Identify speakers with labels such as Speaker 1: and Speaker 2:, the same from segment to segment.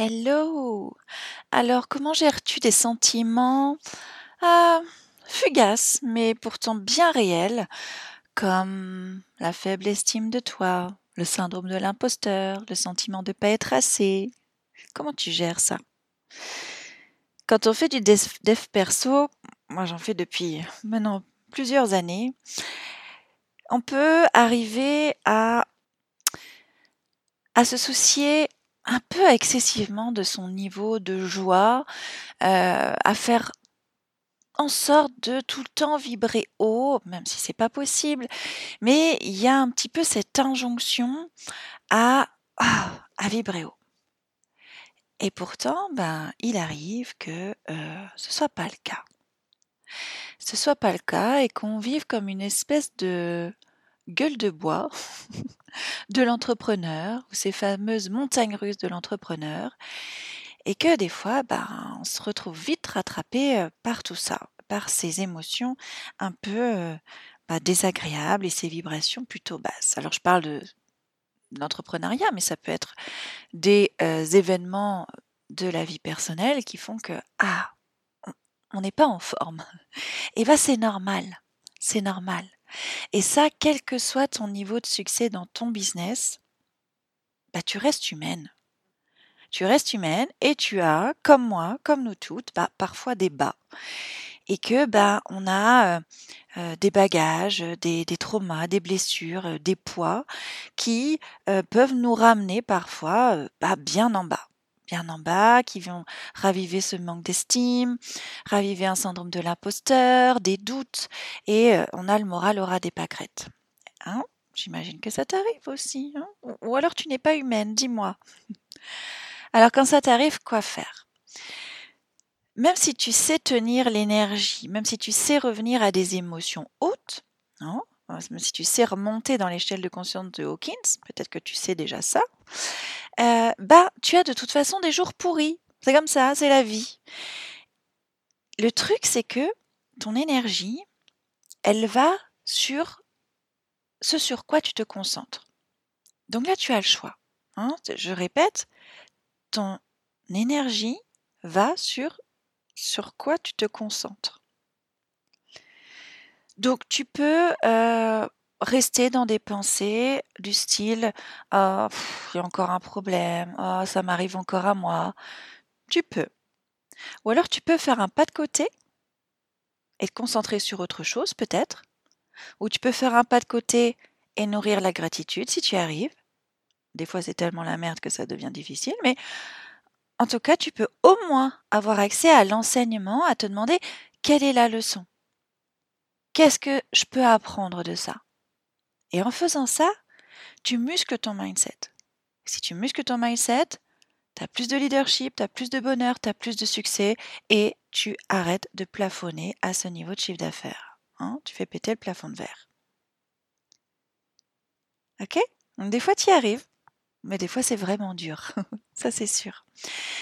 Speaker 1: Hello! Alors, comment gères-tu des sentiments, ah, fugaces, mais pourtant bien réels, comme la faible estime de toi, le syndrome de l'imposteur, le sentiment de pas être assez? Comment tu gères ça? Quand on fait du dev perso, moi j'en fais depuis maintenant plusieurs années, on peut arriver à à se soucier un peu excessivement de son niveau de joie, heu, à faire en sorte de tout le temps vibrer haut, même si c'est pas possible, mais il y a un petit peu cette injonction à, à vibrer haut. Et pourtant, ben, il arrive que, heu, ce soit pas le cas. Ce soit pas le cas et qu'on vive comme une espèce de gueule de bois de l'entrepreneur ou ces fameuses montagnes russes de l'entrepreneur et que des fois, ben, on se retrouve vite rattrapé, heu, par tout ça, par ces émotions un peu, heu, bah, désagréables et ces vibrations plutôt basses. Alors je parle de l'entrepreneuriat, mais ça peut être des, heu, événements de la vie personnelle qui font que, ah, on n'est pas en forme et bah, c'est normal, c'est normal et ça, quel que soit ton niveau de succès dans ton business bah, tu restes humaine. Tu restes humaine et tu as, comme moi, comme nous toutes, bah, parfois des bas et que, bah, on a, heu heu, des bagages, des traumas, des blessures, heu, des poids qui, peuvent nous ramener parfois, bah, bien en bas bien en bas, qui vont raviver ce manque d'estime, raviver un syndrome de l'imposteur, des doutes et heu, on a le moral au ras des pâquerettes. Hein? J'imagine que ça t'arrive aussi, hein? Ou alors tu n'es pas humaine, dis-moi? Alors quand ça t'arrive, quoi faire? Même si tu sais tenir l'énergie, même si tu sais revenir à des émotions hautes, hein, si tu sais remonter dans l'échelle de conscience de Hawkins, peut-être que tu sais déjà ça, heu, bah, tu as de toute façon des jours pourris. C'est comme ça, c'est la vie. Le truc, c'est que ton énergie, elle va sur ce sur quoi tu te concentres. Donc là, tu as le choix, hein, je répète, ton énergie va sur sur quoi tu te concentres. Donc tu peux, heu, rester dans des pensées du style: «Oh, il y a encore un problème. Oh, ça m'arrive encore à moi». Tu peux. Ou alors tu peux faire un pas de côté et te concentrer sur autre chose peut-être. Ou tu peux faire un pas de côté et nourrir la gratitude si tu arrives. Des fois, c'est tellement la merde que ça devient difficile, mais en tout cas, tu peux au moins avoir accès à l'enseignement, à te demander: «Quelle est la leçon?» «Qu'est-ce que je peux apprendre de ça?» et en faisant ça, tu muscles ton mindset. Si tu muscles ton mindset, tu as plus de leadership, tu as plus de bonheur, tu as plus de succès et tu arrêtes de plafonner à ce niveau de chiffre d'affaires, hein? Tu fais péter le plafond de verre. OK? Donc des fois, tu y arrives, mais des fois, c'est vraiment dur. Ça, c'est sûr.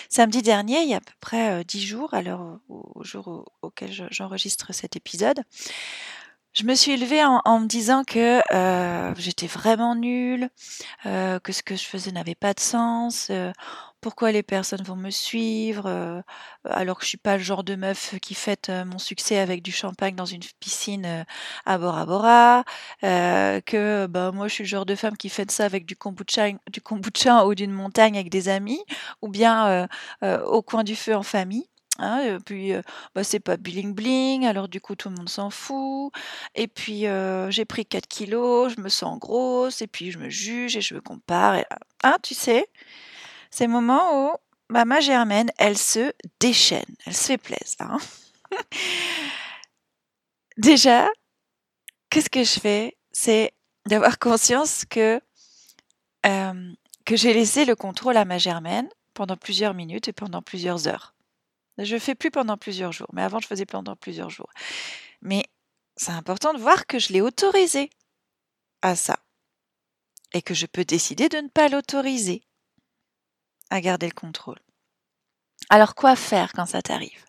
Speaker 1: Samedi dernier, il y a à peu près, heu, 10 jours, à l'heure au jour au auquel je j'enregistre cet épisode, je me suis levée en en me disant que, heu, j'étais vraiment nulle, heu, que ce que je faisais n'avait pas de sens, heu, pourquoi les personnes vont me suivre, heu, alors que je suis pas le genre de meuf qui fête, heu, mon succès avec du champagne dans une piscine, heu, à Bora Bora, que, bah, moi je suis le genre de femme qui fête ça avec du kombucha du kombucha haut d'une montagne avec des amis ou bien, au coin du feu en famille. Hein, et puis, heu, bah, c'est pas bling bling, alors du coup tout le monde s'en fout et puis, j'ai pris 4 kilogrammes, je me sens grosse et puis je me juge et je me compare et hein, tu sais? Ces moments où, bah, ma Germaine, elle se déchaîne, elle se fait plaisir, hein. Déjà, qu'est-ce que je fais? C'est d'avoir conscience que, que j'ai laissé le contrôle à ma Germaine pendant plusieurs minutes et pendant plusieurs heures. Je fais plus pendant plusieurs jours, mais avant je faisais pendant plusieurs jours. Mais c'est important de voir que je l'ai autorisé à ça et que je peux décider de ne pas l'autoriser à garder le contrôle. Alors quoi faire quand ça t'arrive?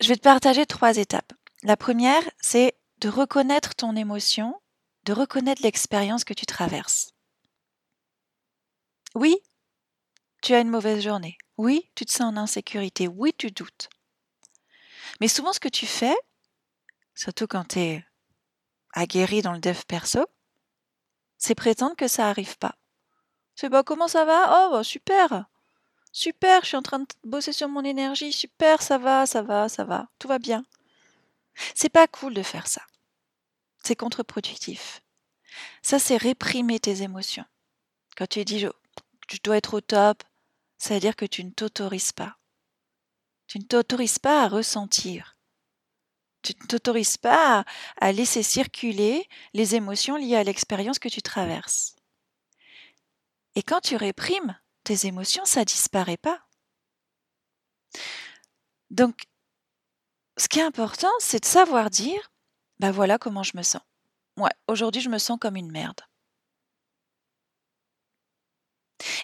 Speaker 1: Je vais te partager 3 étapes. La première, c'est de reconnaître ton émotion, de reconnaître l'expérience que tu traverses. Oui, tu as une mauvaise journée. Oui, tu te sens en insécurité. Oui, tu doutes. Mais souvent, ce que tu fais, surtout quand tu es aguerri dans le dev perso, c'est prétendre que ça n'arrive pas. C'est pas comment ça va? Oh, bah, super Super, je suis en train de bosser sur mon énergie. Super, ça va, ça va, ça va. Tout va bien. C'est pas cool de faire ça. C'est contre-productif. Ça, c'est réprimer tes émotions. Quand tu dis tu dois être au top, ça veut dire que tu ne t'autorises pas. Tu ne t'autorises pas à ressentir. Tu ne t'autorises pas à, laisser circuler les émotions liées à l'expérience que tu traverses. Et quand tu réprimes tes émotions, ça disparaît pas. Donc, ce qui est important, c'est de savoir dire, ben voilà comment je me sens. Ouais, aujourd'hui je me sens comme une merde.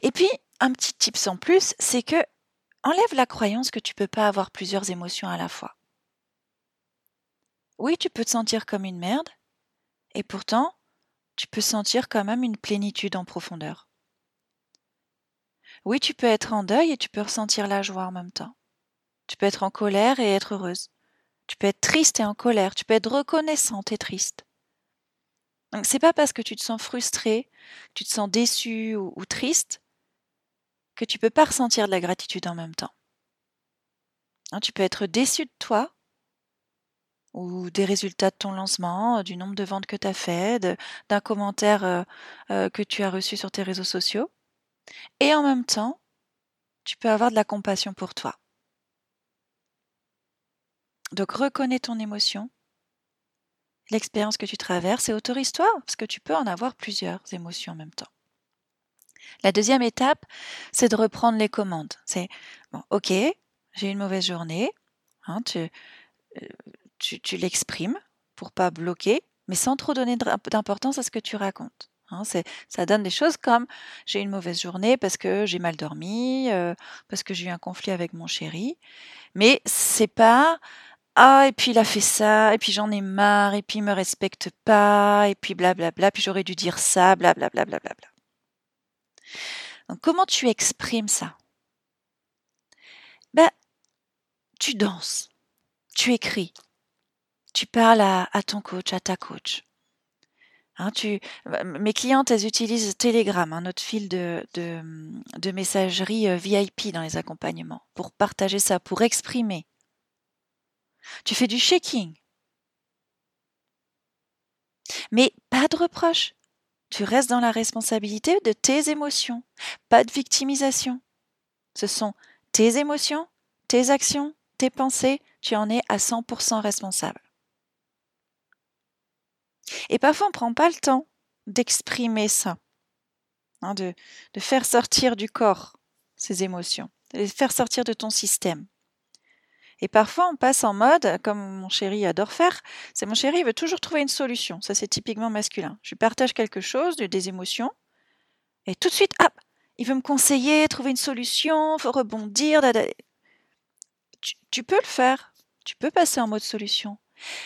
Speaker 1: Et puis, un petit tips en plus, c'est que enlève la croyance que tu peux pas avoir plusieurs émotions à la fois. Oui, tu peux te sentir comme une merde, et pourtant, tu peux sentir quand même une plénitude en profondeur. Oui, tu peux être en deuil et tu peux ressentir la joie en même temps. Tu peux être en colère et être heureuse. Tu peux être triste et en colère. Tu peux être reconnaissante et triste. Donc c'est pas parce que tu te sens frustré, tu te sens déçu ou, triste que tu peux pas ressentir de la gratitude en même temps. Hein, tu peux être déçu de toi ou des résultats de ton lancement, du nombre de ventes que tu as fait, d'un commentaire euh, euh, que tu as reçu sur tes réseaux sociaux. Et en même temps, tu peux avoir de la compassion pour toi. Donc reconnais ton émotion, l'expérience que tu traverses et autorise-toi, parce que tu peux en avoir plusieurs émotions en même temps. La deuxième étape, c'est de reprendre les commandes. C'est, bon, ok, j'ai une mauvaise journée, hein, tu, euh, tu, tu l'exprimes pour pas bloquer, mais sans trop donner d'importance à ce que tu racontes. Hein, ça donne des choses comme j'ai une mauvaise journée parce que j'ai mal dormi, euh, parce que j'ai eu un conflit avec mon chéri. Mais c'est pas ah et puis il a fait ça et puis j'en ai marre et puis il me respecte pas et puis blablabla puis j'aurais dû dire ça blablabla blablabla. Donc comment tu exprimes ça? Ben tu danses, tu écris, tu parles à, ton coach, à ta coach. Hein, tu, mes clientes, elles utilisent Telegram, un autre fil de, de, messagerie euh, VIP dans les accompagnements, pour partager ça, pour exprimer. Tu fais du shaking. Mais pas de reproche. Tu restes dans la responsabilité de tes émotions, pas de victimisation. Ce sont tes émotions, tes actions, tes pensées, tu en es à 100% responsable. Et parfois, on ne prend pas le temps d'exprimer ça, hein, de, de faire sortir du corps ces émotions, de les faire sortir de ton système. Et parfois, on passe en mode, comme mon chéri adore faire, c'est mon chéri, il veut toujours trouver une solution. Ça, c'est typiquement masculin. Je lui partage quelque chose, des émotions, et tout de suite, hop, il veut me conseiller, trouver une solution, faut rebondir. tu peux le faire, tu peux passer en mode solution,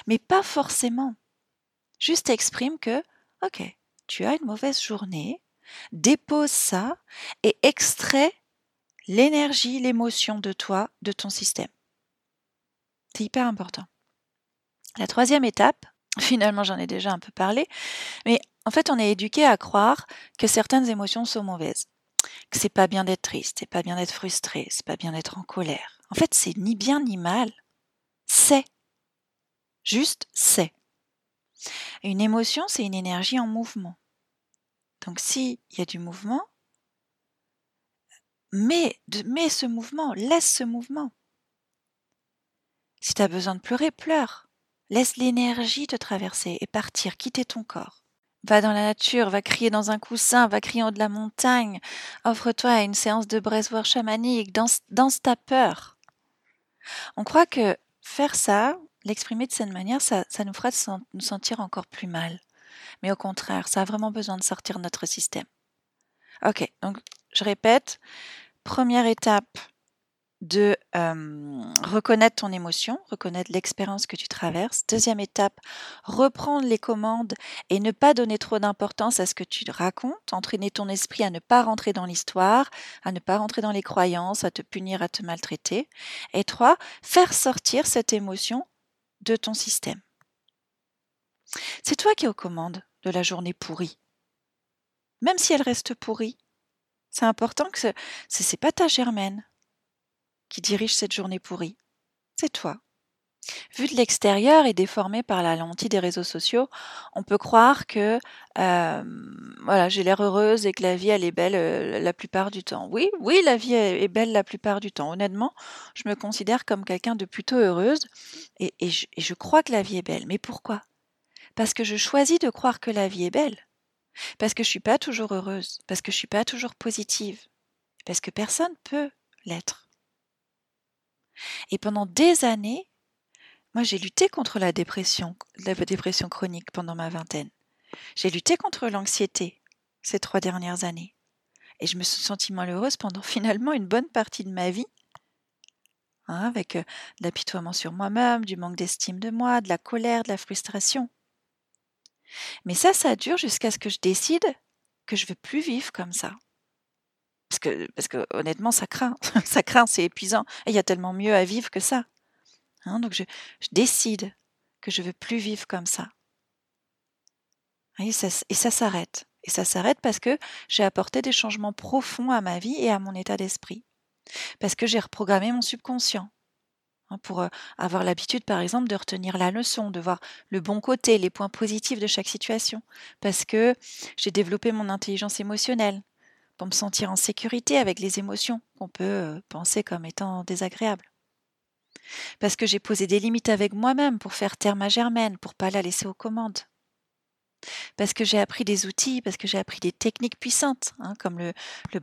Speaker 1: mais pas forcément. Juste exprime que, ok, tu as une mauvaise journée, dépose ça et extrais l'énergie, l'émotion de toi, de ton système. C'est hyper important. La troisième étape, finalement j'en ai déjà un peu parlé, mais en fait on est éduqué à croire que certaines émotions sont mauvaises, que c'est pas bien d'être triste, c'est pas bien d'être frustré, c'est pas bien d'être en colère. En fait c'est ni bien ni mal, c'est. Juste c'est. Une émotion, c'est une énergie en mouvement. Donc s'il y a du mouvement, mets, mets ce mouvement, laisse ce mouvement. Si tu as besoin de pleurer, pleure. Laisse l'énergie te traverser et partir, quitter ton corps. Va dans la nature, va crier dans un coussin, va crier en haut de la montagne. Offre-toi à une séance de breathwork chamanique, danse, danse ta peur. On croit que faire ça, l'exprimer de cette manière, ça, nous fera nous sentir encore plus mal. Mais au contraire, ça a vraiment besoin de sortir de notre système. Ok, donc je répète, première étape, de reconnaître ton émotion, reconnaître l'expérience que tu traverses. Deuxième étape, reprendre les commandes et ne pas donner trop d'importance à ce que tu racontes, entraîner ton esprit à ne pas rentrer dans l'histoire, à ne pas rentrer dans les croyances, à te punir, à te maltraiter. Et trois, faire sortir cette émotion de ton système. C'est toi qui es aux commandes de la journée pourrie. Même si elle reste pourrie, c'est important que ce n'est pas ta germaine, dirige cette journée pourrie. C'est toi. Vu de l'extérieur et déformé par la lentille des réseaux sociaux, on peut croire que voilà, j'ai l'air heureuse et que la vie elle est belle la plupart du temps. Oui, oui, la vie est belle la plupart du temps. Honnêtement, je me considère comme quelqu'un de plutôt heureuse et, je, et je crois que la vie est belle. Mais pourquoi? Parce que je choisis de croire que la vie est belle. Parce que je suis pas toujours heureuse. Parce que je suis pas toujours positive. Parce que personne peut l'être. Et pendant des années, moi j'ai lutté contre la dépression, la dépression chronique pendant ma vingtaine. J'ai lutté contre l'anxiété ces trois dernières années. Et je me suis sentie malheureuse pendant finalement une bonne partie de ma vie, hein, avec euh, de l'apitoiement sur moi-même, du manque d'estime de moi, de la colère, de la frustration. Mais ça, ça dure jusqu'à ce que je décide que je veux plus vivre comme ça. Parce que, honnêtement, ça craint. ça craint, c'est épuisant. Il y a tellement mieux à vivre que ça. Hein, donc je, décide que je veux plus vivre comme ça. Et ça, et ça s'arrête. Et ça s'arrête parce que j'ai apporté des changements profonds à ma vie et à mon état d'esprit. Parce que j'ai reprogrammé mon subconscient. Hein, pour euh, avoir l'habitude, par exemple, de retenir la leçon, de voir le bon côté, les points positifs de chaque situation. Parce que j'ai développé mon intelligence émotionnelle pour me sentir en sécurité avec les émotions qu'on peut euh, penser comme étant désagréables. Parce que j'ai posé des limites avec moi-même pour faire taire ma germaine, pour pas la laisser aux commandes. Parce que j'ai appris des outils, parce que j'ai appris des techniques puissantes, hein, comme le, le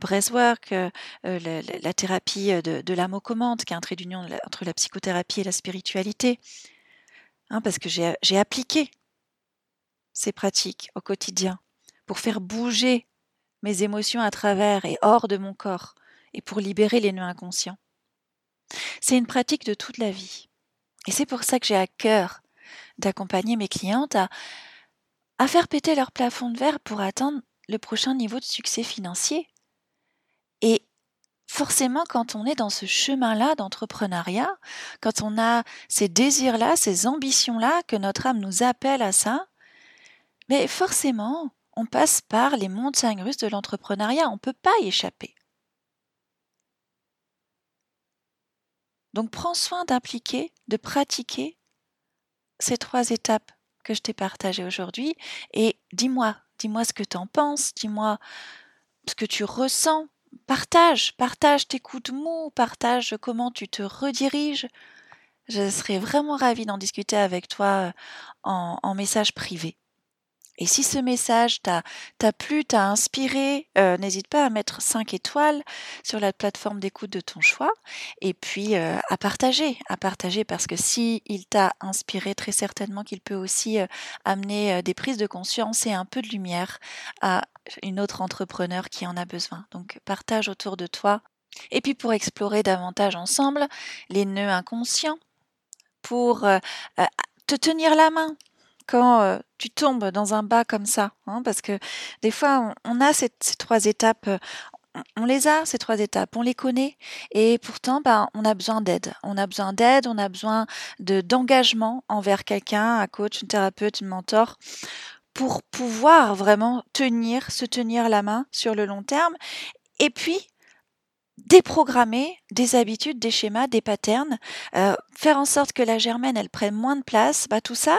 Speaker 1: euh, euh, la, thérapie de, de l'âme aux commandes, qui est un trait d'union entre la psychothérapie et la spiritualité. Hein, parce que j'ai appliqué ces pratiques au quotidien pour faire bouger mes émotions à travers et hors de mon corps, et pour libérer les nœuds inconscients. C'est une pratique de toute la vie. Et c'est pour ça que j'ai à cœur d'accompagner mes clientes à, à faire péter leur plafond de verre pour atteindre le prochain niveau de succès financier. Et forcément, quand on est dans ce chemin-là d'entrepreneuriat, quand on a ces désirs-là, ces ambitions-là, que notre âme nous appelle à ça, mais forcément, on passe par les montagnes russes de l'entrepreneuriat, on ne peut pas y échapper. Donc prends soin d'impliquer, de pratiquer ces trois étapes que je t'ai partagées aujourd'hui et dis-moi, dis-moi ce que tu en penses, dis-moi ce que tu ressens, partage, partage tes coups de mou, partage comment tu te rediriges. Je serais vraiment ravie d'en discuter avec toi en, en message privé. Et si ce message t'a plu, t'a inspiré, euh, n'hésite pas à mettre 5 étoiles sur la plateforme d'écoute de ton choix et puis euh, à partager, à partager parce que si il t'a inspiré, très certainement qu'il peut aussi euh, amener des prises de conscience et un peu de lumière à une autre entrepreneur qui en a besoin. Donc partage autour de toi. Et puis pour explorer davantage ensemble les nœuds inconscients, pour te tenir la main, quand tu tombes dans un bas comme ça, hein, parce que des fois on, a ces, trois étapes, on, les a ces trois étapes, on les connaît, et pourtant ben, on a besoin d'aide. On a besoin d'aide, on a besoin de d'engagement envers quelqu'un, un coach, une thérapeute, une mentor, pour pouvoir vraiment tenir, se tenir la main sur le long terme, et puis déprogrammer des habitudes, des schémas, des patterns, faire en sorte que la germaine elle prenne moins de place, bah tout ça,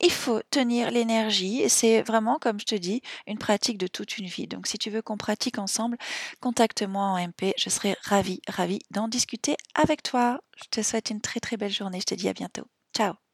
Speaker 1: il faut tenir l'énergie et c'est vraiment, comme je te dis, une pratique de toute une vie. Donc si tu veux qu'on pratique ensemble, contacte-moi en MP, je serai ravie, ravie d'en discuter avec toi. Je te souhaite une très très belle journée, je te dis à bientôt. Ciao